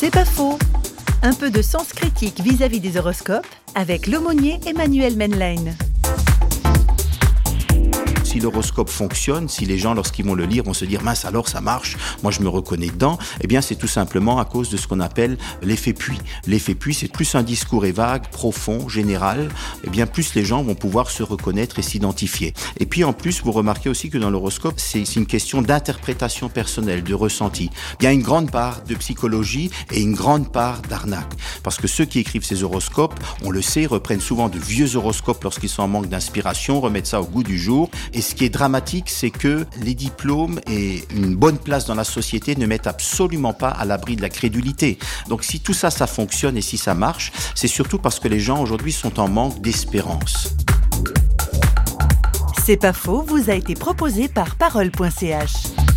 C'est pas faux. Un peu de sens critique vis-à-vis des horoscopes avec l'aumônier Emmanuel Menlein si l'horoscope fonctionne, si les gens, lorsqu'ils vont le lire, vont se dire mince alors ça marche, moi je me reconnais dedans, eh bien c'est tout simplement à cause de ce qu'on appelle l'effet puits. L'effet puits, c'est plus un discours est vague, profond, général, eh bien plus les gens vont pouvoir se reconnaître et s'identifier. Et puis en plus, vous remarquez aussi que dans l'horoscope, c'est une question d'interprétation personnelle, de ressenti. Il y a une grande part de psychologie et une grande part d'arnaque. Parce que ceux qui écrivent ces horoscopes, on le sait, reprennent souvent de vieux horoscopes lorsqu'ils sont en manque d'inspiration, remettent ça au goût du jour et ce qui est dramatique, c'est que les diplômes et une bonne place dans la société ne mettent absolument pas à l'abri de la crédulité. Donc si tout ça, ça fonctionne et si ça marche, c'est surtout parce que les gens aujourd'hui sont en manque d'espérance. C'est pas faux, vous a été proposé par parole.ch.